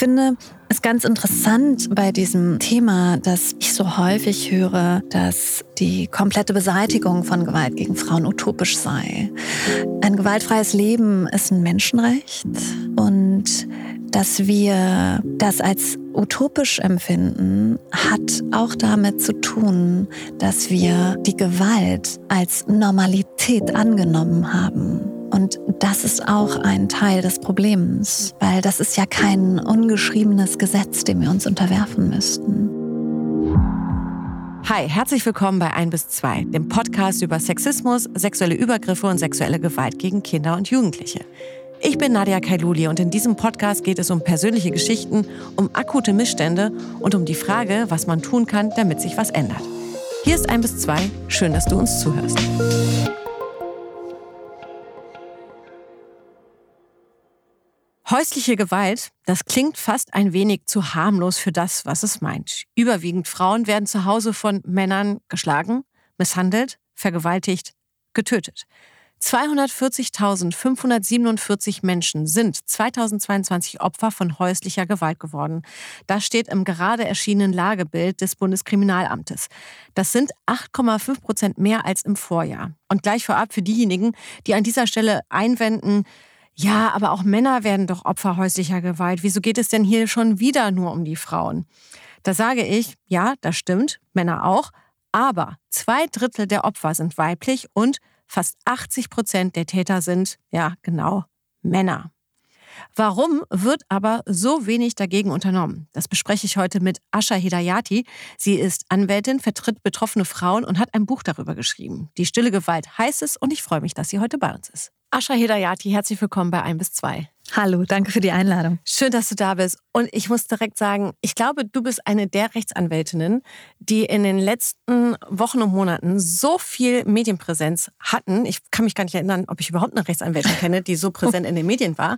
finde es ganz interessant bei diesem Thema, dass ich so häufig höre, dass die komplette Beseitigung von Gewalt gegen Frauen utopisch sei. Ein gewaltfreies Leben ist ein Menschenrecht und dass wir das als utopisch empfinden, hat auch damit zu tun, dass wir die Gewalt als Normalität angenommen haben. Und das ist auch ein Teil des Problems, weil das ist ja kein ungeschriebenes Gesetz, dem wir uns unterwerfen müssten. Hi, herzlich willkommen bei 1 bis 2, dem Podcast über Sexismus, sexuelle Übergriffe und sexuelle Gewalt gegen Kinder und Jugendliche. Ich bin Nadia Kailuli und in diesem Podcast geht es um persönliche Geschichten, um akute Missstände und um die Frage, was man tun kann, damit sich was ändert. Hier ist 1 bis 2, schön, dass du uns zuhörst. Häusliche Gewalt, das klingt fast ein wenig zu harmlos für das, was es meint. Überwiegend Frauen werden zu Hause von Männern geschlagen, misshandelt, vergewaltigt, getötet. 240.547 Menschen sind 2022 Opfer von häuslicher Gewalt geworden. Das steht im gerade erschienenen Lagebild des Bundeskriminalamtes. Das sind 8,5 Prozent mehr als im Vorjahr. Und gleich vorab für diejenigen, die an dieser Stelle einwenden, ja, aber auch Männer werden doch Opfer häuslicher Gewalt. Wieso geht es denn hier schon wieder nur um die Frauen? Da sage ich, ja, das stimmt, Männer auch, aber zwei Drittel der Opfer sind weiblich und fast 80 Prozent der Täter sind, ja, genau, Männer. Warum wird aber so wenig dagegen unternommen? Das bespreche ich heute mit Asha Hidayati. Sie ist Anwältin, vertritt betroffene Frauen und hat ein Buch darüber geschrieben. Die stille Gewalt heißt es und ich freue mich, dass sie heute bei uns ist. Asha Hidayati, herzlich willkommen bei 1 bis 2. Hallo, danke für die Einladung. Schön, dass du da bist. Und ich muss direkt sagen, ich glaube, du bist eine der Rechtsanwältinnen, die in den letzten Wochen und Monaten so viel Medienpräsenz hatten. Ich kann mich gar nicht erinnern, ob ich überhaupt eine Rechtsanwältin kenne, die so präsent in den Medien war.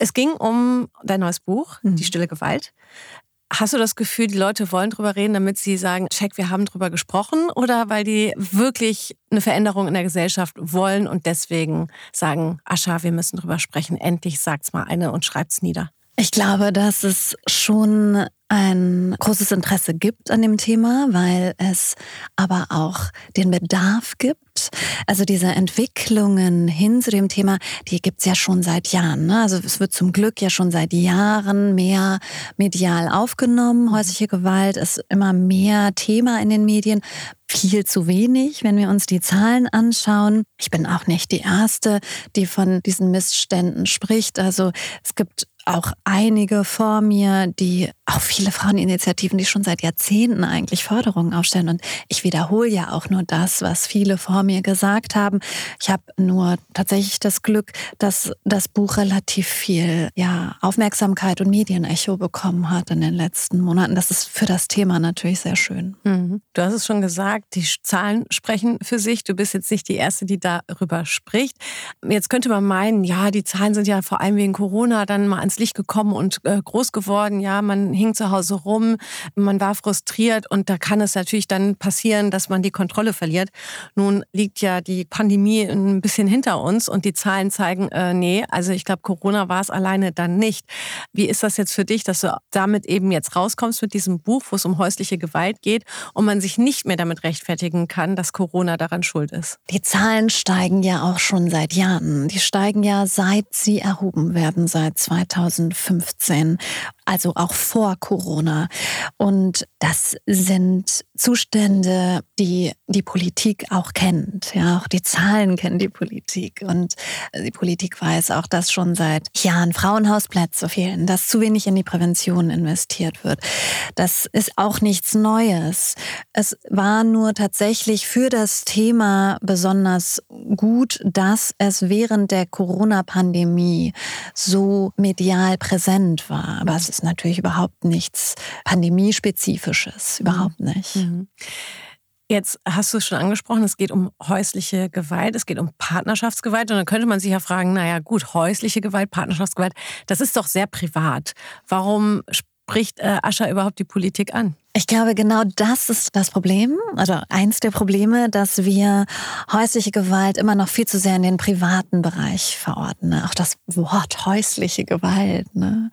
Es ging um dein neues Buch, Die mhm. stille Gewalt. Hast du das Gefühl, die Leute wollen drüber reden, damit sie sagen, check, wir haben drüber gesprochen? Oder weil die wirklich eine Veränderung in der Gesellschaft wollen und deswegen sagen, Ascha, wir müssen drüber sprechen, endlich sagt's mal eine und schreibt's nieder? Ich glaube, dass es schon ein großes Interesse gibt an dem Thema, weil es aber auch den Bedarf gibt. Also diese Entwicklungen hin zu dem Thema, die gibt's ja schon seit Jahren. Ne? Also es wird zum Glück ja schon seit Jahren mehr medial aufgenommen. Häusliche Gewalt ist immer mehr Thema in den Medien. Viel zu wenig, wenn wir uns die Zahlen anschauen. Ich bin auch nicht die Erste, die von diesen Missständen spricht. Also es gibt auch einige vor mir, die auch viele Fraueninitiativen, die schon seit Jahrzehnten eigentlich Forderungen aufstellen. Und ich wiederhole ja auch nur das, was viele vor mir gesagt haben. Ich habe nur tatsächlich das Glück, dass das Buch relativ viel ja, Aufmerksamkeit und Medienecho bekommen hat in den letzten Monaten. Das ist für das Thema natürlich sehr schön. Mhm. Du hast es schon gesagt, die Zahlen sprechen für sich. Du bist jetzt nicht die Erste, die darüber spricht. Jetzt könnte man meinen, ja, die Zahlen sind ja vor allem wegen Corona dann mal ans Licht gekommen und äh, groß geworden. Ja, man hing zu Hause rum, man war frustriert und da kann es natürlich dann passieren, dass man die Kontrolle verliert. Nun liegt ja die Pandemie ein bisschen hinter uns und die Zahlen zeigen, äh, nee, also ich glaube, Corona war es alleine dann nicht. Wie ist das jetzt für dich, dass du damit eben jetzt rauskommst mit diesem Buch, wo es um häusliche Gewalt geht und man sich nicht mehr damit rechtfertigen kann, dass Corona daran schuld ist? Die Zahlen steigen ja auch schon seit Jahren. Die steigen ja seit sie erhoben werden, seit 2015 also auch vor Corona. Und das sind Zustände, die die Politik auch kennt. Ja, auch die Zahlen kennen die Politik. Und die Politik weiß auch, dass schon seit Jahren Frauenhausplätze fehlen, dass zu wenig in die Prävention investiert wird. Das ist auch nichts Neues. Es war nur tatsächlich für das Thema besonders gut, dass es während der Corona-Pandemie so medial präsent war. Aber es ist natürlich überhaupt nichts Pandemiespezifisches, überhaupt mhm. nicht. Mhm. Jetzt hast du es schon angesprochen, es geht um häusliche Gewalt, es geht um Partnerschaftsgewalt. Und dann könnte man sich ja fragen, naja gut, häusliche Gewalt, Partnerschaftsgewalt, das ist doch sehr privat. Warum spricht äh, Ascher überhaupt die Politik an? Ich glaube, genau das ist das Problem, also eins der Probleme, dass wir häusliche Gewalt immer noch viel zu sehr in den privaten Bereich verorten. Auch das Wort häusliche Gewalt. Ne?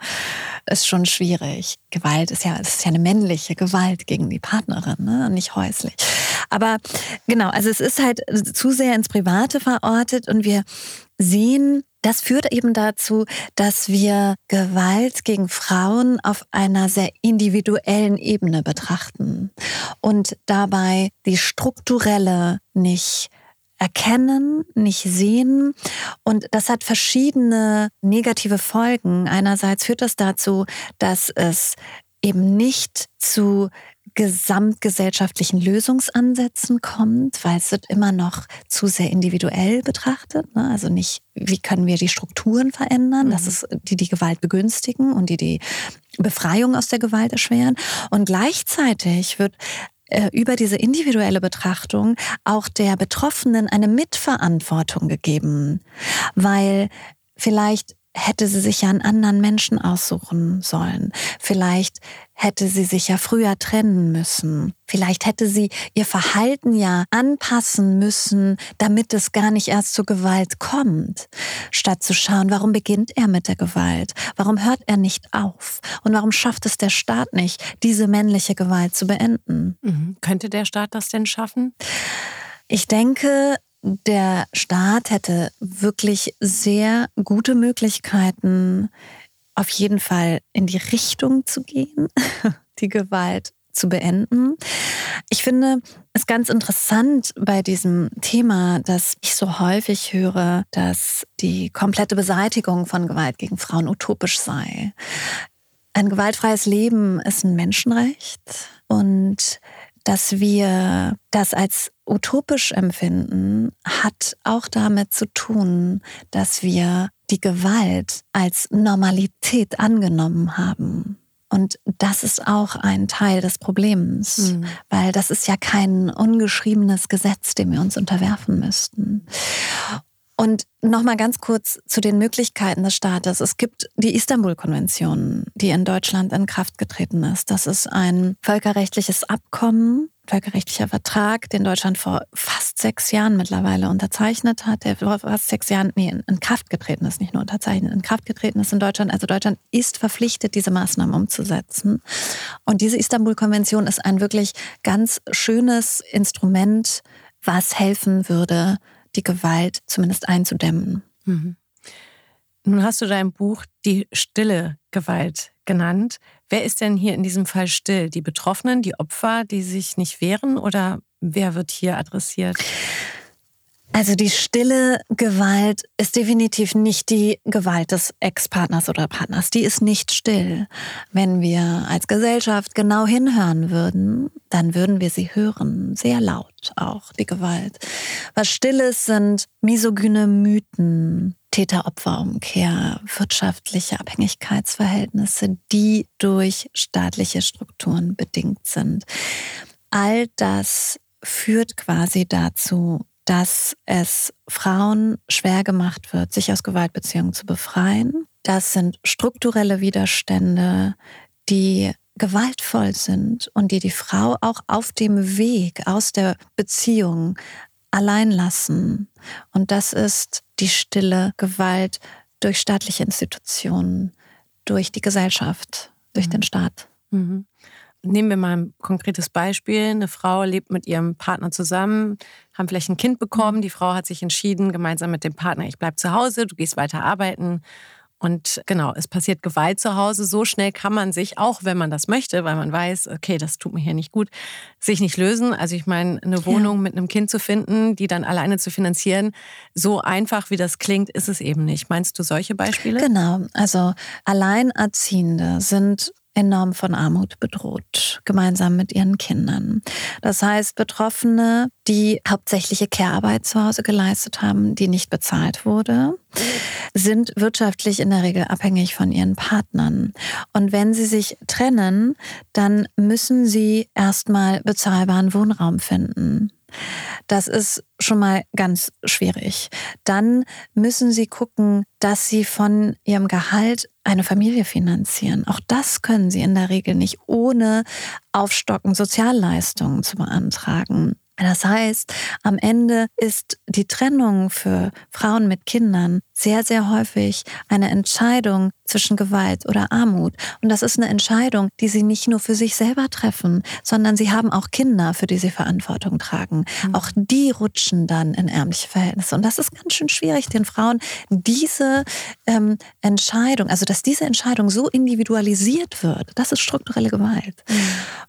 ist schon schwierig. Gewalt ist ja, es ist ja eine männliche Gewalt gegen die Partnerin, ne? nicht häuslich. Aber genau, also es ist halt zu sehr ins Private verortet und wir sehen, das führt eben dazu, dass wir Gewalt gegen Frauen auf einer sehr individuellen Ebene betrachten und dabei die strukturelle nicht erkennen, nicht sehen. Und das hat verschiedene negative Folgen. Einerseits führt das dazu, dass es eben nicht zu gesamtgesellschaftlichen Lösungsansätzen kommt, weil es wird immer noch zu sehr individuell betrachtet. Ne? Also nicht, wie können wir die Strukturen verändern, mhm. das ist, die die Gewalt begünstigen und die die Befreiung aus der Gewalt erschweren. Und gleichzeitig wird äh, über diese individuelle Betrachtung auch der Betroffenen eine Mitverantwortung gegeben, weil vielleicht hätte sie sich ja einen anderen Menschen aussuchen sollen. Vielleicht hätte sie sich ja früher trennen müssen. Vielleicht hätte sie ihr Verhalten ja anpassen müssen, damit es gar nicht erst zur Gewalt kommt. Statt zu schauen, warum beginnt er mit der Gewalt? Warum hört er nicht auf? Und warum schafft es der Staat nicht, diese männliche Gewalt zu beenden? Mhm. Könnte der Staat das denn schaffen? Ich denke, der Staat hätte wirklich sehr gute Möglichkeiten, auf jeden Fall in die Richtung zu gehen, die Gewalt zu beenden. Ich finde es ganz interessant bei diesem Thema, dass ich so häufig höre, dass die komplette Beseitigung von Gewalt gegen Frauen utopisch sei. Ein gewaltfreies Leben ist ein Menschenrecht und dass wir das als utopisch empfinden, hat auch damit zu tun, dass wir die Gewalt als Normalität angenommen haben. Und das ist auch ein Teil des Problems, mhm. weil das ist ja kein ungeschriebenes Gesetz, dem wir uns unterwerfen müssten. Und nochmal ganz kurz zu den Möglichkeiten des Staates. Es gibt die Istanbul-Konvention, die in Deutschland in Kraft getreten ist. Das ist ein völkerrechtliches Abkommen, völkerrechtlicher Vertrag, den Deutschland vor fast sechs Jahren mittlerweile unterzeichnet hat, der vor fast sechs Jahren nee, in Kraft getreten ist, nicht nur unterzeichnet, in Kraft getreten ist in Deutschland. Also Deutschland ist verpflichtet, diese Maßnahmen umzusetzen. Und diese Istanbul-Konvention ist ein wirklich ganz schönes Instrument, was helfen würde, die Gewalt zumindest einzudämmen. Mhm. Nun hast du dein Buch Die stille Gewalt genannt. Wer ist denn hier in diesem Fall still? Die Betroffenen, die Opfer, die sich nicht wehren oder wer wird hier adressiert? Also die stille Gewalt ist definitiv nicht die Gewalt des Ex-Partners oder Partners. Die ist nicht still. Wenn wir als Gesellschaft genau hinhören würden, dann würden wir sie hören. Sehr laut auch, die Gewalt. Was still ist, sind misogyne Mythen, Täter-Opfer-Umkehr, wirtschaftliche Abhängigkeitsverhältnisse, die durch staatliche Strukturen bedingt sind. All das führt quasi dazu, dass es Frauen schwer gemacht wird, sich aus Gewaltbeziehungen zu befreien. Das sind strukturelle Widerstände, die gewaltvoll sind und die die Frau auch auf dem Weg aus der Beziehung allein lassen. Und das ist die stille Gewalt durch staatliche Institutionen, durch die Gesellschaft, durch mhm. den Staat. Mhm. Nehmen wir mal ein konkretes Beispiel. Eine Frau lebt mit ihrem Partner zusammen, haben vielleicht ein Kind bekommen. Mhm. Die Frau hat sich entschieden, gemeinsam mit dem Partner, ich bleibe zu Hause, du gehst weiter arbeiten. Und genau, es passiert Gewalt zu Hause. So schnell kann man sich, auch wenn man das möchte, weil man weiß, okay, das tut mir hier nicht gut, sich nicht lösen. Also ich meine, eine Wohnung ja. mit einem Kind zu finden, die dann alleine zu finanzieren, so einfach wie das klingt, ist es eben nicht. Meinst du solche Beispiele? Genau. Also Alleinerziehende sind enorm von Armut bedroht, gemeinsam mit ihren Kindern. Das heißt, Betroffene, die hauptsächliche Care-Arbeit zu Hause geleistet haben, die nicht bezahlt wurde, sind wirtschaftlich in der Regel abhängig von ihren Partnern. Und wenn sie sich trennen, dann müssen sie erstmal bezahlbaren Wohnraum finden. Das ist schon mal ganz schwierig. Dann müssen Sie gucken, dass Sie von Ihrem Gehalt eine Familie finanzieren. Auch das können Sie in der Regel nicht, ohne aufstocken Sozialleistungen zu beantragen. Das heißt, am Ende ist die Trennung für Frauen mit Kindern sehr, sehr häufig eine Entscheidung zwischen Gewalt oder Armut. Und das ist eine Entscheidung, die sie nicht nur für sich selber treffen, sondern sie haben auch Kinder, für die sie Verantwortung tragen. Mhm. Auch die rutschen dann in ärmliche Verhältnisse. Und das ist ganz schön schwierig, den Frauen diese ähm, Entscheidung, also dass diese Entscheidung so individualisiert wird, das ist strukturelle Gewalt. Mhm.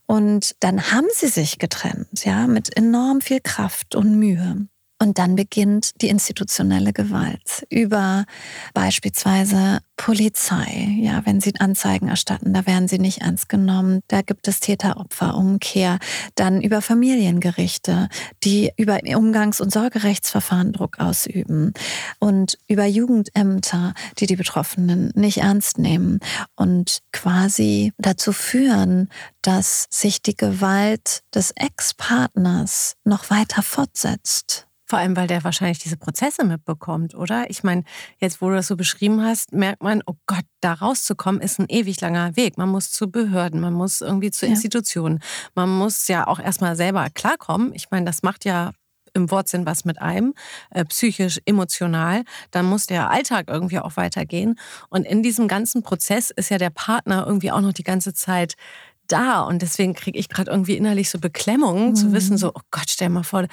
Und dann haben sie sich getrennt, ja, mit enorm viel Kraft und Mühe. Und dann beginnt die institutionelle Gewalt über beispielsweise Polizei. Ja, wenn sie Anzeigen erstatten, da werden sie nicht ernst genommen. Da gibt es Täter-Opfer-Umkehr. Dann über Familiengerichte, die über Umgangs- und Sorgerechtsverfahren Druck ausüben. Und über Jugendämter, die die Betroffenen nicht ernst nehmen und quasi dazu führen, dass sich die Gewalt des Ex-Partners noch weiter fortsetzt. Vor allem, weil der wahrscheinlich diese Prozesse mitbekommt, oder? Ich meine, jetzt, wo du das so beschrieben hast, merkt man, oh Gott, da rauszukommen ist ein ewig langer Weg. Man muss zu Behörden, man muss irgendwie zu Institutionen. Man muss ja auch erstmal selber klarkommen. Ich meine, das macht ja im Wortsinn was mit einem, äh, psychisch, emotional, dann muss der Alltag irgendwie auch weitergehen. Und in diesem ganzen Prozess ist ja der Partner irgendwie auch noch die ganze Zeit da. Und deswegen kriege ich gerade irgendwie innerlich so Beklemmungen, mhm. zu wissen, so, oh Gott, stell mal vor,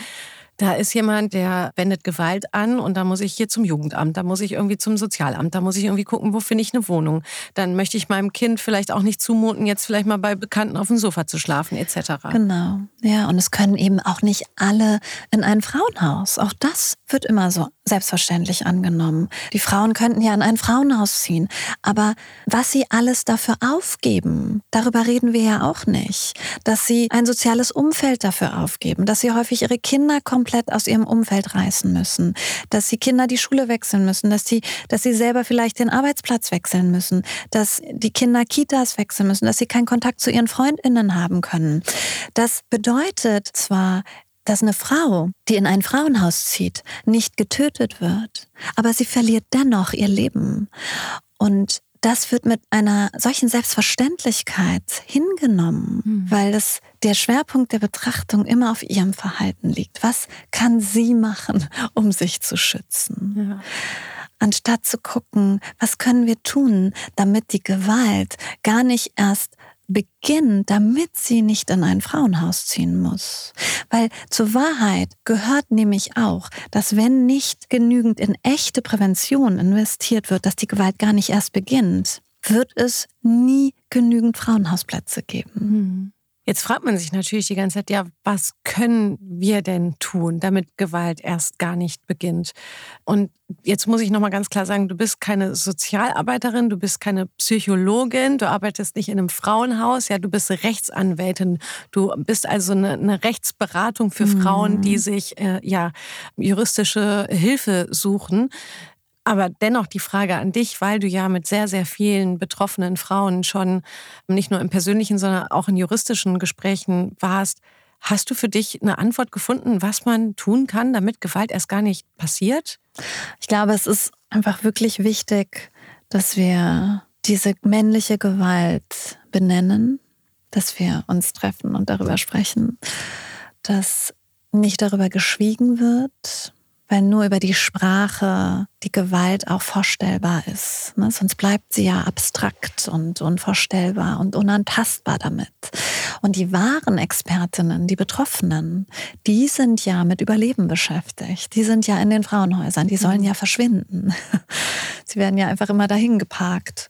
da ist jemand, der wendet Gewalt an und da muss ich hier zum Jugendamt, da muss ich irgendwie zum Sozialamt, da muss ich irgendwie gucken, wo finde ich eine Wohnung. Dann möchte ich meinem Kind vielleicht auch nicht zumuten, jetzt vielleicht mal bei Bekannten auf dem Sofa zu schlafen etc. Genau, ja, und es können eben auch nicht alle in ein Frauenhaus. Auch das wird immer so selbstverständlich angenommen. Die Frauen könnten ja in ein Frauenhaus ziehen, aber was sie alles dafür aufgeben, darüber reden wir ja auch nicht. Dass sie ein soziales Umfeld dafür aufgeben, dass sie häufig ihre Kinder komplett komplett aus ihrem Umfeld reißen müssen, dass die Kinder die Schule wechseln müssen, dass sie, dass sie selber vielleicht den Arbeitsplatz wechseln müssen, dass die Kinder Kitas wechseln müssen, dass sie keinen Kontakt zu ihren Freundinnen haben können. Das bedeutet zwar, dass eine Frau, die in ein Frauenhaus zieht, nicht getötet wird, aber sie verliert dennoch ihr Leben. Und das wird mit einer solchen Selbstverständlichkeit hingenommen, mhm. weil es der Schwerpunkt der Betrachtung immer auf ihrem Verhalten liegt. Was kann sie machen, um sich zu schützen? Ja. Anstatt zu gucken, was können wir tun, damit die Gewalt gar nicht erst beginnt, damit sie nicht in ein Frauenhaus ziehen muss. Weil zur Wahrheit gehört nämlich auch, dass wenn nicht genügend in echte Prävention investiert wird, dass die Gewalt gar nicht erst beginnt, wird es nie genügend Frauenhausplätze geben. Mhm. Jetzt fragt man sich natürlich die ganze Zeit, ja, was können wir denn tun, damit Gewalt erst gar nicht beginnt? Und jetzt muss ich nochmal ganz klar sagen, du bist keine Sozialarbeiterin, du bist keine Psychologin, du arbeitest nicht in einem Frauenhaus, ja, du bist Rechtsanwältin, du bist also eine, eine Rechtsberatung für mhm. Frauen, die sich äh, ja juristische Hilfe suchen. Aber dennoch die Frage an dich, weil du ja mit sehr, sehr vielen betroffenen Frauen schon nicht nur im persönlichen, sondern auch in juristischen Gesprächen warst. Hast du für dich eine Antwort gefunden, was man tun kann, damit Gewalt erst gar nicht passiert? Ich glaube, es ist einfach wirklich wichtig, dass wir diese männliche Gewalt benennen, dass wir uns treffen und darüber sprechen, dass nicht darüber geschwiegen wird, weil nur über die Sprache die Gewalt auch vorstellbar ist. Ne? Sonst bleibt sie ja abstrakt und unvorstellbar und unantastbar damit. Und die wahren Expertinnen, die Betroffenen, die sind ja mit Überleben beschäftigt. Die sind ja in den Frauenhäusern, die sollen mhm. ja verschwinden. Sie werden ja einfach immer dahin geparkt.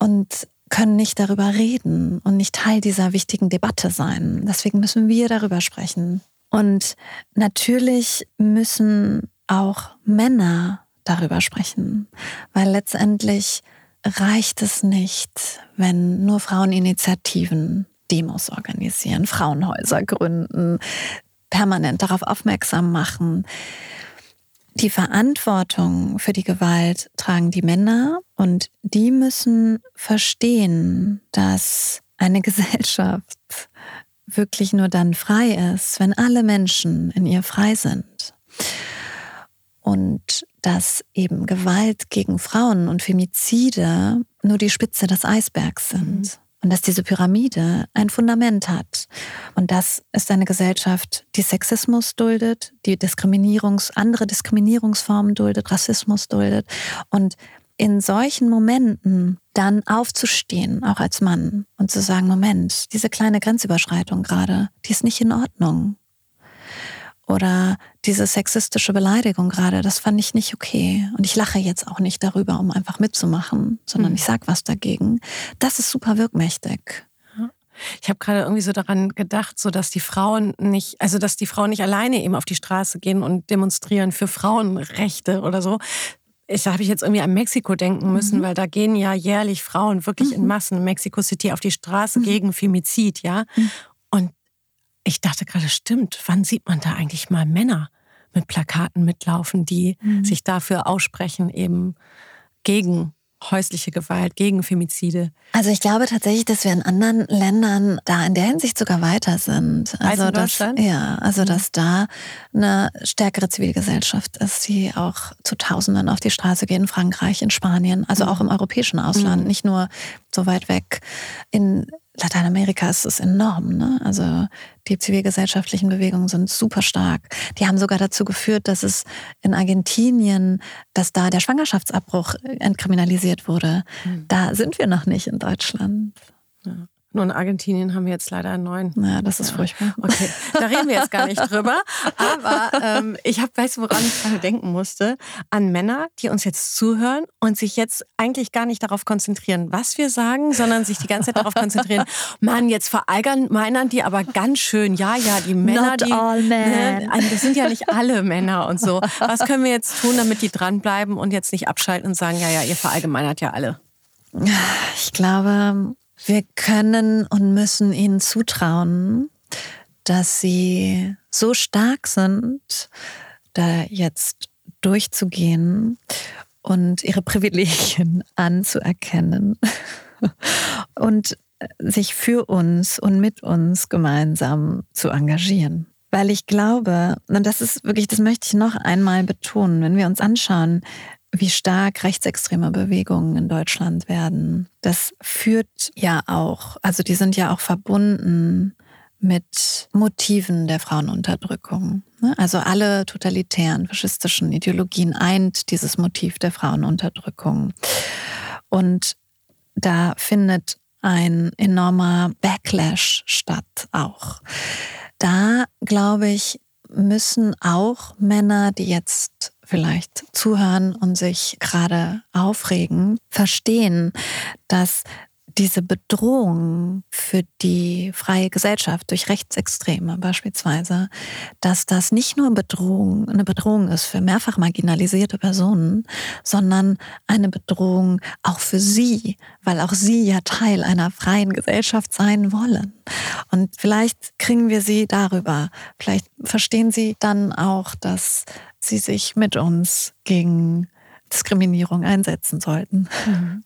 Und können nicht darüber reden und nicht Teil dieser wichtigen Debatte sein. Deswegen müssen wir darüber sprechen. Und natürlich müssen auch Männer darüber sprechen, weil letztendlich reicht es nicht, wenn nur Fraueninitiativen Demos organisieren, Frauenhäuser gründen, permanent darauf aufmerksam machen. Die Verantwortung für die Gewalt tragen die Männer und die müssen verstehen, dass eine Gesellschaft wirklich nur dann frei ist, wenn alle Menschen in ihr frei sind. Und dass eben Gewalt gegen Frauen und Femizide nur die Spitze des Eisbergs sind. Mhm. Und dass diese Pyramide ein Fundament hat. Und das ist eine Gesellschaft, die Sexismus duldet, die Diskriminierungs, andere Diskriminierungsformen duldet, Rassismus duldet. Und in solchen Momenten dann aufzustehen, auch als Mann, und zu sagen, Moment, diese kleine Grenzüberschreitung gerade, die ist nicht in Ordnung. Oder diese sexistische Beleidigung gerade, das fand ich nicht okay. Und ich lache jetzt auch nicht darüber, um einfach mitzumachen, sondern mhm. ich sag was dagegen. Das ist super wirkmächtig. Ich habe gerade irgendwie so daran gedacht, so dass die Frauen nicht, also dass die Frauen nicht alleine eben auf die Straße gehen und demonstrieren für Frauenrechte oder so, ich habe ich jetzt irgendwie an Mexiko denken müssen, mhm. weil da gehen ja jährlich Frauen wirklich mhm. in Massen in Mexico City auf die Straße mhm. gegen Femizid, ja. Mhm. Und ich dachte gerade, stimmt, wann sieht man da eigentlich mal Männer mit Plakaten mitlaufen, die mhm. sich dafür aussprechen, eben gegen häusliche Gewalt, gegen Femizide. Also ich glaube tatsächlich, dass wir in anderen Ländern da in der Hinsicht sogar weiter sind. Also Deutschland? Dass, ja, also mhm. dass da eine stärkere Zivilgesellschaft ist, die auch zu Tausenden auf die Straße gehen, in Frankreich, in Spanien, also mhm. auch im europäischen Ausland, mhm. nicht nur so weit weg. In Lateinamerika ist es enorm. Ne? Also die zivilgesellschaftlichen Bewegungen sind super stark. Die haben sogar dazu geführt, dass es in Argentinien, dass da der Schwangerschaftsabbruch entkriminalisiert wurde. Mhm. Da sind wir noch nicht in Deutschland. Ja. Nur in Argentinien haben wir jetzt leider einen neuen. Ja, das ist ja. furchtbar. Okay, da reden wir jetzt gar nicht drüber. Aber ähm, ich habe, weißt du, woran ich gerade denken musste? An Männer, die uns jetzt zuhören und sich jetzt eigentlich gar nicht darauf konzentrieren, was wir sagen, sondern sich die ganze Zeit darauf konzentrieren, Mann, jetzt verallgemeinern die aber ganz schön. Ja, ja, die Männer, Not die. All men. Ne, das sind ja nicht alle Männer und so. Was können wir jetzt tun, damit die dranbleiben und jetzt nicht abschalten und sagen, ja, ja, ihr verallgemeinert ja alle? Ich glaube, wir können und müssen ihnen zutrauen, dass sie so stark sind, da jetzt durchzugehen und ihre Privilegien anzuerkennen und sich für uns und mit uns gemeinsam zu engagieren. Weil ich glaube, und das ist wirklich, das möchte ich noch einmal betonen, wenn wir uns anschauen, wie stark rechtsextreme Bewegungen in Deutschland werden. Das führt ja auch, also die sind ja auch verbunden mit Motiven der Frauenunterdrückung. Ne? Also alle totalitären, faschistischen Ideologien eint dieses Motiv der Frauenunterdrückung. Und da findet ein enormer Backlash statt auch. Da, glaube ich, müssen auch Männer, die jetzt vielleicht zuhören und sich gerade aufregen, verstehen, dass diese Bedrohung für die freie Gesellschaft durch Rechtsextreme beispielsweise, dass das nicht nur Bedrohung, eine Bedrohung ist für mehrfach marginalisierte Personen, sondern eine Bedrohung auch für sie, weil auch sie ja Teil einer freien Gesellschaft sein wollen. Und vielleicht kriegen wir sie darüber, vielleicht verstehen sie dann auch, dass sie sich mit uns gegen Diskriminierung einsetzen sollten. Mhm.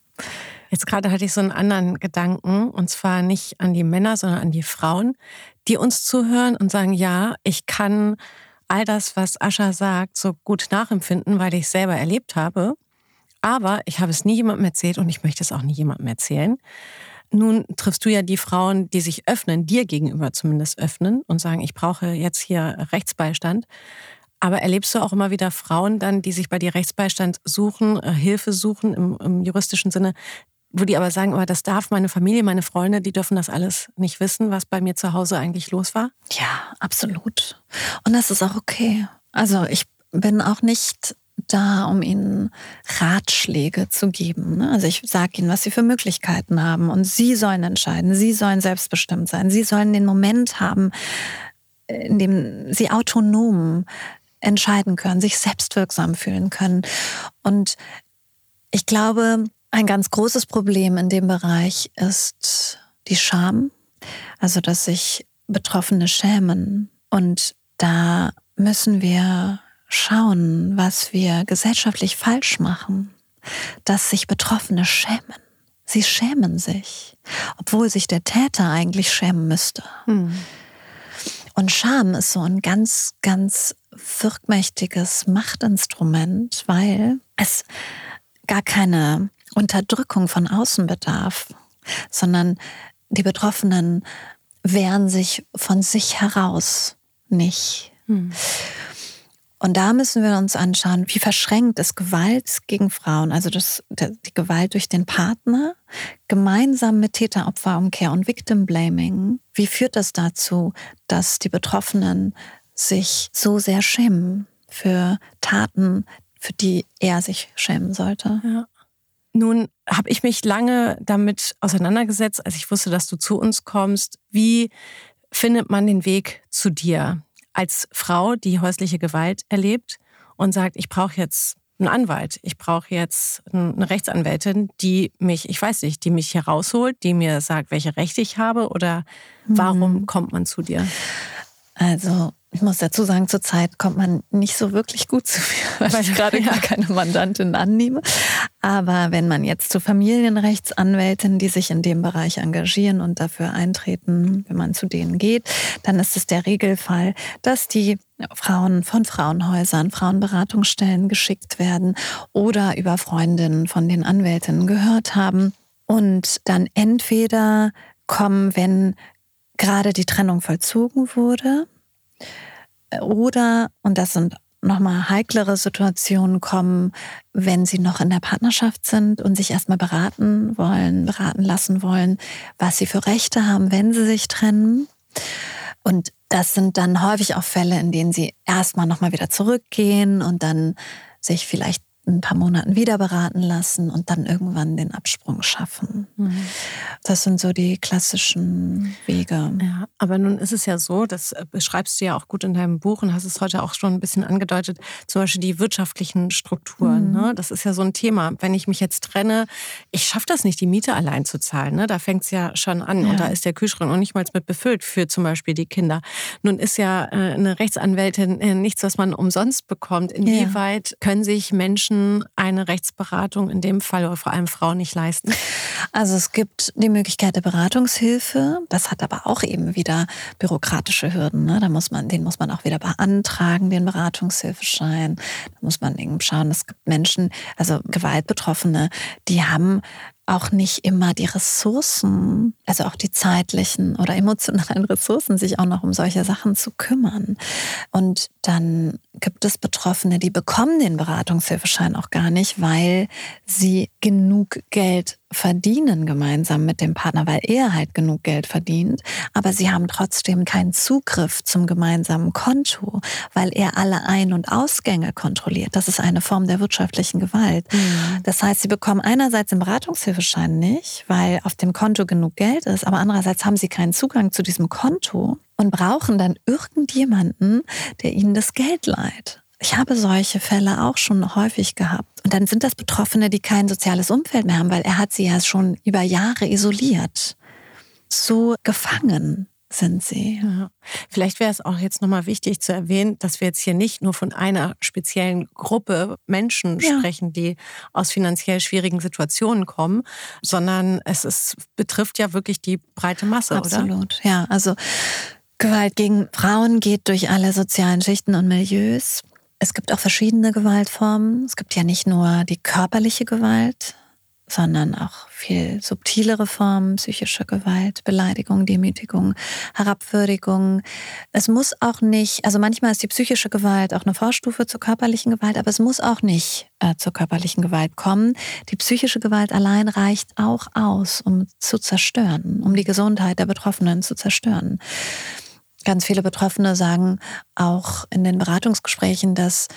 Jetzt gerade hatte ich so einen anderen Gedanken, und zwar nicht an die Männer, sondern an die Frauen, die uns zuhören und sagen, ja, ich kann all das, was Ascha sagt, so gut nachempfinden, weil ich es selber erlebt habe. Aber ich habe es nie jemandem erzählt und ich möchte es auch nie jemandem erzählen. Nun triffst du ja die Frauen, die sich öffnen, dir gegenüber zumindest öffnen und sagen, ich brauche jetzt hier Rechtsbeistand. Aber erlebst du auch immer wieder Frauen dann, die sich bei dir Rechtsbeistand suchen, äh, Hilfe suchen im, im juristischen Sinne, wo die aber sagen, aber das darf meine Familie, meine Freunde, die dürfen das alles nicht wissen, was bei mir zu Hause eigentlich los war? Ja, absolut. Und das ist auch okay. Also ich bin auch nicht da, um ihnen Ratschläge zu geben. Ne? Also ich sage ihnen, was sie für Möglichkeiten haben und sie sollen entscheiden, sie sollen selbstbestimmt sein, sie sollen den Moment haben, in dem sie autonom entscheiden können, sich selbstwirksam fühlen können. Und ich glaube, ein ganz großes Problem in dem Bereich ist die Scham, also dass sich Betroffene schämen. Und da müssen wir schauen, was wir gesellschaftlich falsch machen, dass sich Betroffene schämen. Sie schämen sich, obwohl sich der Täter eigentlich schämen müsste. Hm. Und Scham ist so ein ganz, ganz wirkmächtiges Machtinstrument, weil es gar keine Unterdrückung von außen bedarf, sondern die Betroffenen wehren sich von sich heraus nicht. Hm. Und da müssen wir uns anschauen, wie verschränkt ist Gewalt gegen Frauen, also das, die Gewalt durch den Partner, gemeinsam mit Täter-Opfer-Umkehr und Victim Blaming. Wie führt das dazu, dass die Betroffenen sich so sehr schämen für Taten, für die er sich schämen sollte? Ja. Nun habe ich mich lange damit auseinandergesetzt, als ich wusste, dass du zu uns kommst. Wie findet man den Weg zu dir? als Frau, die häusliche Gewalt erlebt und sagt, ich brauche jetzt einen Anwalt, ich brauche jetzt eine Rechtsanwältin, die mich, ich weiß nicht, die mich hier rausholt, die mir sagt, welche Rechte ich habe oder warum mhm. kommt man zu dir? Also ich muss dazu sagen, zurzeit kommt man nicht so wirklich gut zu mir, weil ich gerade gar keine Mandantin annehme. Aber wenn man jetzt zu Familienrechtsanwälten, die sich in dem Bereich engagieren und dafür eintreten, wenn man zu denen geht, dann ist es der Regelfall, dass die Frauen von Frauenhäusern, Frauenberatungsstellen geschickt werden oder über Freundinnen von den Anwältinnen gehört haben und dann entweder kommen, wenn gerade die Trennung vollzogen wurde, oder, und das sind nochmal heiklere Situationen kommen, wenn sie noch in der Partnerschaft sind und sich erstmal beraten wollen, beraten lassen wollen, was sie für Rechte haben, wenn sie sich trennen. Und das sind dann häufig auch Fälle, in denen sie erstmal nochmal wieder zurückgehen und dann sich vielleicht ein paar Monaten wieder beraten lassen und dann irgendwann den Absprung schaffen. Mhm. Das sind so die klassischen Wege. Ja, aber nun ist es ja so, das äh, beschreibst du ja auch gut in deinem Buch und hast es heute auch schon ein bisschen angedeutet, zum Beispiel die wirtschaftlichen Strukturen. Mhm. Ne? Das ist ja so ein Thema. Wenn ich mich jetzt trenne, ich schaffe das nicht, die Miete allein zu zahlen. Ne? Da fängt es ja schon an ja. und da ist der Kühlschrank noch nicht mal mit befüllt für zum Beispiel die Kinder. Nun ist ja äh, eine Rechtsanwältin äh, nichts, was man umsonst bekommt. Inwieweit ja. können sich Menschen Menschen eine Rechtsberatung in dem Fall oder vor allem Frauen nicht leisten? Also es gibt die Möglichkeit der Beratungshilfe. Das hat aber auch eben wieder bürokratische Hürden. Ne? Da muss man, den muss man auch wieder beantragen, den Beratungshilfeschein. Da muss man eben schauen, es gibt Menschen, also Gewaltbetroffene, die haben auch nicht immer die Ressourcen, also auch die zeitlichen oder emotionalen Ressourcen, sich auch noch um solche Sachen zu kümmern. Und dann gibt es Betroffene, die bekommen den Beratungshilfeschein auch gar nicht, weil sie genug Geld verdienen gemeinsam mit dem Partner, weil er halt genug Geld verdient, aber sie haben trotzdem keinen Zugriff zum gemeinsamen Konto, weil er alle Ein- und Ausgänge kontrolliert. Das ist eine Form der wirtschaftlichen Gewalt. Mhm. Das heißt, sie bekommen einerseits den Beratungshilfeschein nicht, weil auf dem Konto genug Geld ist, aber andererseits haben sie keinen Zugang zu diesem Konto und brauchen dann irgendjemanden, der ihnen das Geld leiht. Ich habe solche Fälle auch schon häufig gehabt. Und dann sind das Betroffene, die kein soziales Umfeld mehr haben, weil er hat sie ja schon über Jahre isoliert. So gefangen sind sie. Ja. Vielleicht wäre es auch jetzt nochmal wichtig zu erwähnen, dass wir jetzt hier nicht nur von einer speziellen Gruppe Menschen ja. sprechen, die aus finanziell schwierigen Situationen kommen, sondern es ist, betrifft ja wirklich die breite Masse, Absolut. oder? Absolut, ja. Also Gewalt gegen Frauen geht durch alle sozialen Schichten und Milieus. Es gibt auch verschiedene Gewaltformen. Es gibt ja nicht nur die körperliche Gewalt, sondern auch viel subtilere Formen, psychische Gewalt, Beleidigung, Demütigung, Herabwürdigung. Es muss auch nicht, also manchmal ist die psychische Gewalt auch eine Vorstufe zur körperlichen Gewalt, aber es muss auch nicht äh, zur körperlichen Gewalt kommen. Die psychische Gewalt allein reicht auch aus, um zu zerstören, um die Gesundheit der Betroffenen zu zerstören. Ganz viele Betroffene sagen auch in den Beratungsgesprächen, dass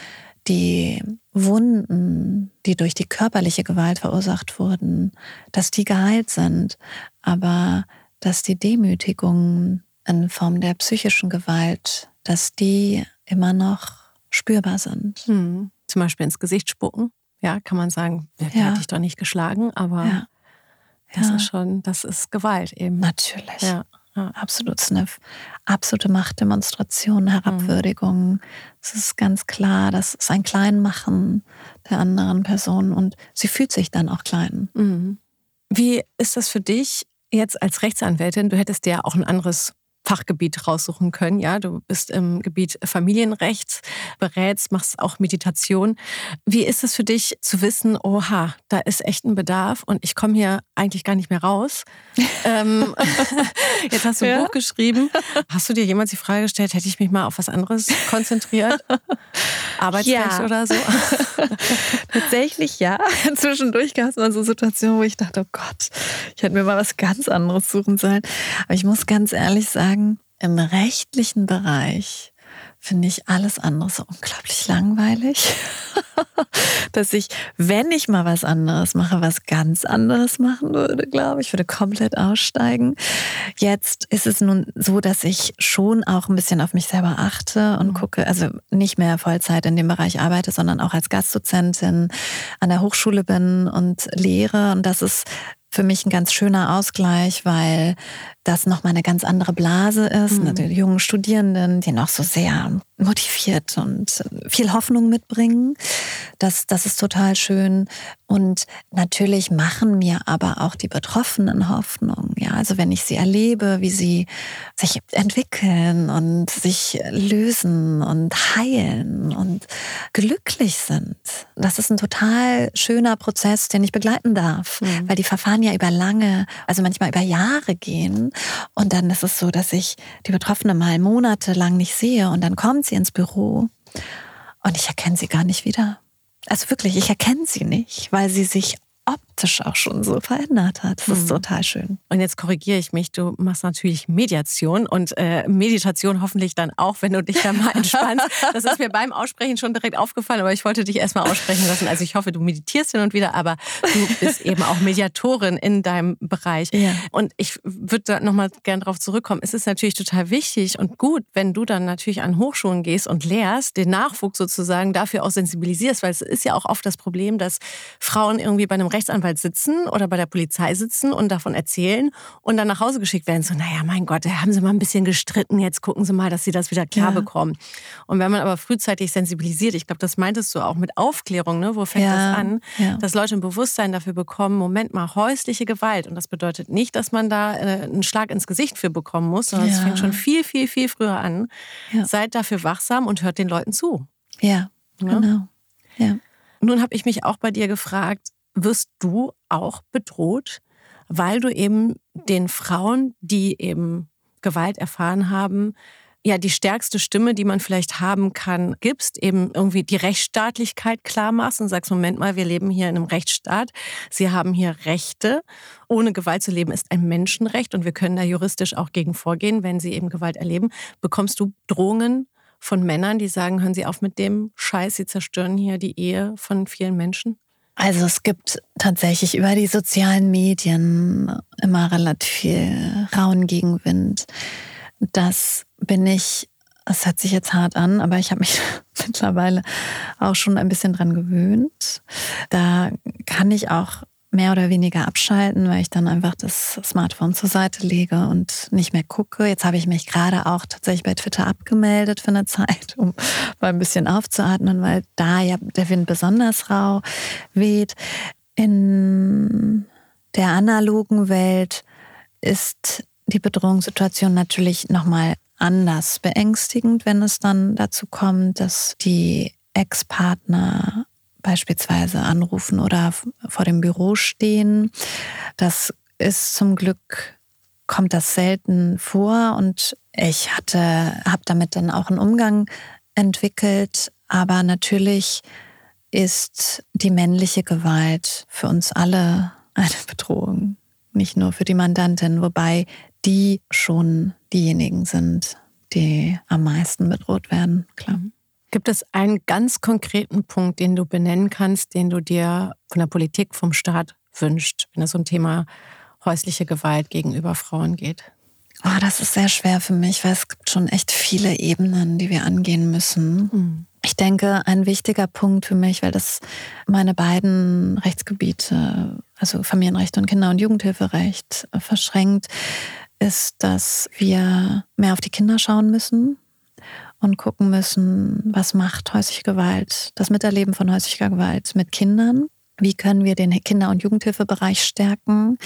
die Wunden, die durch die körperliche Gewalt verursacht wurden, dass die geheilt sind, aber dass die Demütigungen in Form der psychischen Gewalt, dass die immer noch spürbar sind. Hm. Zum Beispiel ins Gesicht spucken. Ja, kann man sagen, der ja. hat dich doch nicht geschlagen, aber ja. das ja. ist schon, das ist Gewalt eben. Natürlich. Ja. Ja, absolut. Eine absolute Machtdemonstration, Herabwürdigung. Mhm. Es ist ganz klar, das ist ein Kleinmachen der anderen Person und sie fühlt sich dann auch klein. Mhm. Wie ist das für dich jetzt als Rechtsanwältin? Du hättest ja auch ein anderes Fachgebiet raussuchen können. Ja, du bist im Gebiet Familienrecht, berätst, machst auch Meditation. Wie ist es für dich zu wissen, oha, da ist echt ein Bedarf und ich komme hier eigentlich gar nicht mehr raus? ähm, jetzt hast du ein ja. Buch geschrieben. Hast du dir jemals die Frage gestellt, hätte ich mich mal auf was anderes konzentriert? Arbeitsrecht ja. oder so? Tatsächlich ja. Zwischendurch gab es mal so Situationen, wo ich dachte, oh Gott, ich hätte mir mal was ganz anderes suchen sollen. Aber ich muss ganz ehrlich sagen, im rechtlichen Bereich finde ich alles andere so unglaublich langweilig, dass ich, wenn ich mal was anderes mache, was ganz anderes machen würde, glaube ich, würde komplett aussteigen. Jetzt ist es nun so, dass ich schon auch ein bisschen auf mich selber achte und mhm. gucke, also nicht mehr Vollzeit in dem Bereich arbeite, sondern auch als Gastdozentin an der Hochschule bin und lehre. Und das ist für mich ein ganz schöner Ausgleich, weil das nochmal eine ganz andere Blase ist. Mhm. Die jungen Studierenden, die noch so sehr motiviert und viel Hoffnung mitbringen. Das, das ist total schön. Und natürlich machen mir aber auch die Betroffenen Hoffnung. Ja, also wenn ich sie erlebe, wie sie sich entwickeln und sich lösen und heilen und glücklich sind. Das ist ein total schöner Prozess, den ich begleiten darf, mhm. weil die Verfahren ja über lange, also manchmal über Jahre gehen. Und dann ist es so, dass ich die Betroffene mal monatelang nicht sehe und dann kommt sie ins Büro und ich erkenne sie gar nicht wieder. Also wirklich, ich erkenne sie nicht, weil sie sich optisch auch schon so verändert hat. Das ist mhm. total schön. Und jetzt korrigiere ich mich, du machst natürlich Mediation und äh, Meditation hoffentlich dann auch, wenn du dich da mal entspannst. das ist mir beim Aussprechen schon direkt aufgefallen, aber ich wollte dich erstmal aussprechen lassen. Also ich hoffe, du meditierst hin und wieder, aber du bist eben auch Mediatorin in deinem Bereich. Ja. Und ich würde da nochmal gern drauf zurückkommen. Es ist natürlich total wichtig und gut, wenn du dann natürlich an Hochschulen gehst und lehrst, den Nachwuchs sozusagen dafür auch sensibilisierst, weil es ist ja auch oft das Problem, dass Frauen irgendwie bei einem Rechtsanwalt Rechtsanwalt sitzen oder bei der Polizei sitzen und davon erzählen und dann nach Hause geschickt werden. So, naja, mein Gott, da haben sie mal ein bisschen gestritten, jetzt gucken sie mal, dass sie das wieder klar ja. bekommen. Und wenn man aber frühzeitig sensibilisiert, ich glaube, das meintest du auch mit Aufklärung, ne? wo fängt ja. das an, ja. dass Leute ein Bewusstsein dafür bekommen, Moment mal, häusliche Gewalt. Und das bedeutet nicht, dass man da äh, einen Schlag ins Gesicht für bekommen muss, sondern es fängt schon viel, viel, viel früher an. Seid dafür wachsam und hört den Leuten zu. Ja, genau. Ja. Nun habe ich mich auch bei dir gefragt, wirst du auch bedroht, weil du eben den Frauen, die eben Gewalt erfahren haben, ja die stärkste Stimme, die man vielleicht haben kann, gibst, eben irgendwie die Rechtsstaatlichkeit klar machst und sagst, Moment mal, wir leben hier in einem Rechtsstaat, sie haben hier Rechte. Ohne Gewalt zu leben ist ein Menschenrecht und wir können da juristisch auch gegen vorgehen, wenn sie eben Gewalt erleben. Bekommst du Drohungen von Männern, die sagen, hören Sie auf mit dem Scheiß, Sie zerstören hier die Ehe von vielen Menschen? Also es gibt tatsächlich über die sozialen Medien immer relativ viel rauen Gegenwind. Das bin ich, es hört sich jetzt hart an, aber ich habe mich mittlerweile auch schon ein bisschen dran gewöhnt. Da kann ich auch mehr oder weniger abschalten, weil ich dann einfach das Smartphone zur Seite lege und nicht mehr gucke. Jetzt habe ich mich gerade auch tatsächlich bei Twitter abgemeldet für eine Zeit, um mal ein bisschen aufzuatmen, weil da ja der Wind besonders rau weht. In der analogen Welt ist die Bedrohungssituation natürlich nochmal anders beängstigend, wenn es dann dazu kommt, dass die Ex-Partner beispielsweise anrufen oder vor dem Büro stehen. Das ist zum Glück, kommt das selten vor und ich hatte, habe damit dann auch einen Umgang entwickelt. Aber natürlich ist die männliche Gewalt für uns alle eine Bedrohung. Nicht nur für die Mandantin, wobei die schon diejenigen sind, die am meisten bedroht werden, klar. Gibt es einen ganz konkreten Punkt, den du benennen kannst, den du dir von der Politik, vom Staat wünscht, wenn es um Thema häusliche Gewalt gegenüber Frauen geht? Oh, das ist sehr schwer für mich, weil es gibt schon echt viele Ebenen, die wir angehen müssen. Mhm. Ich denke, ein wichtiger Punkt für mich, weil das meine beiden Rechtsgebiete, also Familienrecht und Kinder- und Jugendhilferecht, verschränkt, ist, dass wir mehr auf die Kinder schauen müssen und gucken müssen, was macht häusliche Gewalt, das Miterleben von häuslicher Gewalt mit Kindern. Wie können wir den Kinder- und Jugendhilfebereich stärken?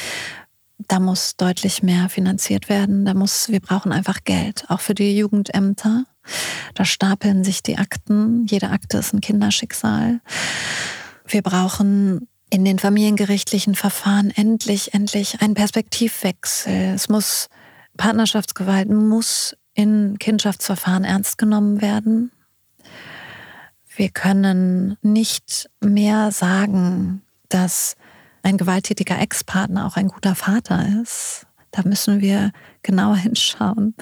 da muss deutlich mehr finanziert werden. Da muss, wir brauchen einfach Geld, auch für die Jugendämter. Da stapeln sich die Akten. Jede Akte ist ein Kinderschicksal. Wir brauchen in den familiengerichtlichen Verfahren endlich, endlich einen Perspektivwechsel. Es muss, Partnerschaftsgewalt muss in Kindschaftsverfahren ernst genommen werden. Wir können nicht mehr sagen, dass ein gewalttätiger Ex-Partner auch ein guter Vater ist. Da müssen wir genauer hinschauen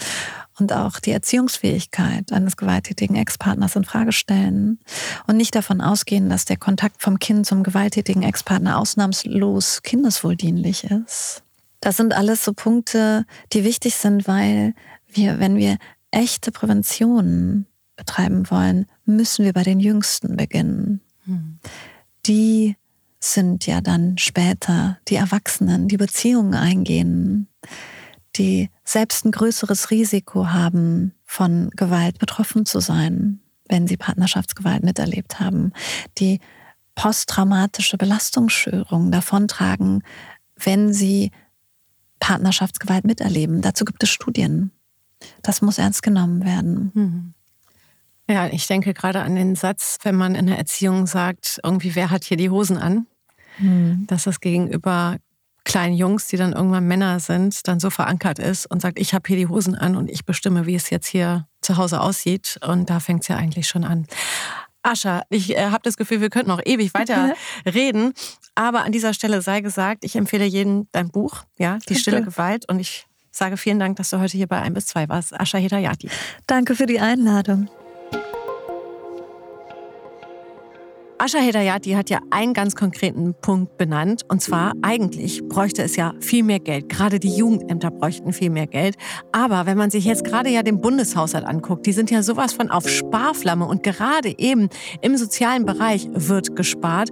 und auch die Erziehungsfähigkeit eines gewalttätigen Ex-Partners in Frage stellen und nicht davon ausgehen, dass der Kontakt vom Kind zum gewalttätigen Ex-Partner ausnahmslos kindeswohldienlich ist. Das sind alles so Punkte, die wichtig sind, weil wir, wenn wir echte Prävention betreiben wollen, müssen wir bei den Jüngsten beginnen. Hm. Die sind ja dann später die Erwachsenen, die Beziehungen eingehen, die selbst ein größeres Risiko haben, von Gewalt betroffen zu sein, wenn sie Partnerschaftsgewalt miterlebt haben, die posttraumatische Belastungsstörungen davontragen, wenn sie Partnerschaftsgewalt miterleben. Dazu gibt es Studien. Das muss ernst genommen werden. Mhm. Ja, ich denke gerade an den Satz, wenn man in der Erziehung sagt, irgendwie, wer hat hier die Hosen an? Mhm. Dass das gegenüber kleinen Jungs, die dann irgendwann Männer sind, dann so verankert ist und sagt, ich habe hier die Hosen an und ich bestimme, wie es jetzt hier zu Hause aussieht. Und da fängt es ja eigentlich schon an. Ascha, ich äh, habe das Gefühl, wir könnten noch ewig weiter reden. Aber an dieser Stelle sei gesagt, ich empfehle jedem dein Buch, ja, Die stille Gewalt. Und ich sage vielen Dank, dass du heute hier bei 1 bis 2 warst. Ascha Hedayati. Danke für die Einladung. Asha Hedayati hat ja einen ganz konkreten Punkt benannt. Und zwar, eigentlich bräuchte es ja viel mehr Geld. Gerade die Jugendämter bräuchten viel mehr Geld. Aber wenn man sich jetzt gerade ja den Bundeshaushalt anguckt, die sind ja sowas von auf Sparflamme. Und gerade eben im sozialen Bereich wird gespart.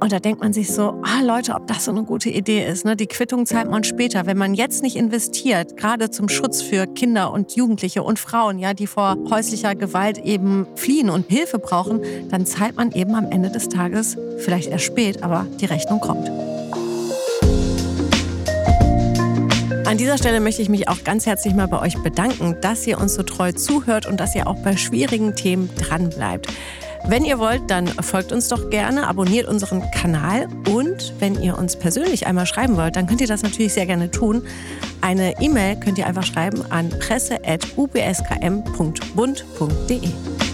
Und da denkt man sich so, ah Leute, ob das so eine gute Idee ist. Ne? Die Quittung zahlt man später. Wenn man jetzt nicht investiert, gerade zum Schutz für Kinder und Jugendliche und Frauen, ja, die vor häuslicher Gewalt eben fliehen und Hilfe brauchen, dann zahlt man eben am Ende des Tages, vielleicht erst spät, aber die Rechnung kommt. An dieser Stelle möchte ich mich auch ganz herzlich mal bei euch bedanken, dass ihr uns so treu zuhört und dass ihr auch bei schwierigen Themen dranbleibt. Wenn ihr wollt, dann folgt uns doch gerne, abonniert unseren Kanal und wenn ihr uns persönlich einmal schreiben wollt, dann könnt ihr das natürlich sehr gerne tun. Eine E-Mail könnt ihr einfach schreiben an presse.ubskm.bund.de.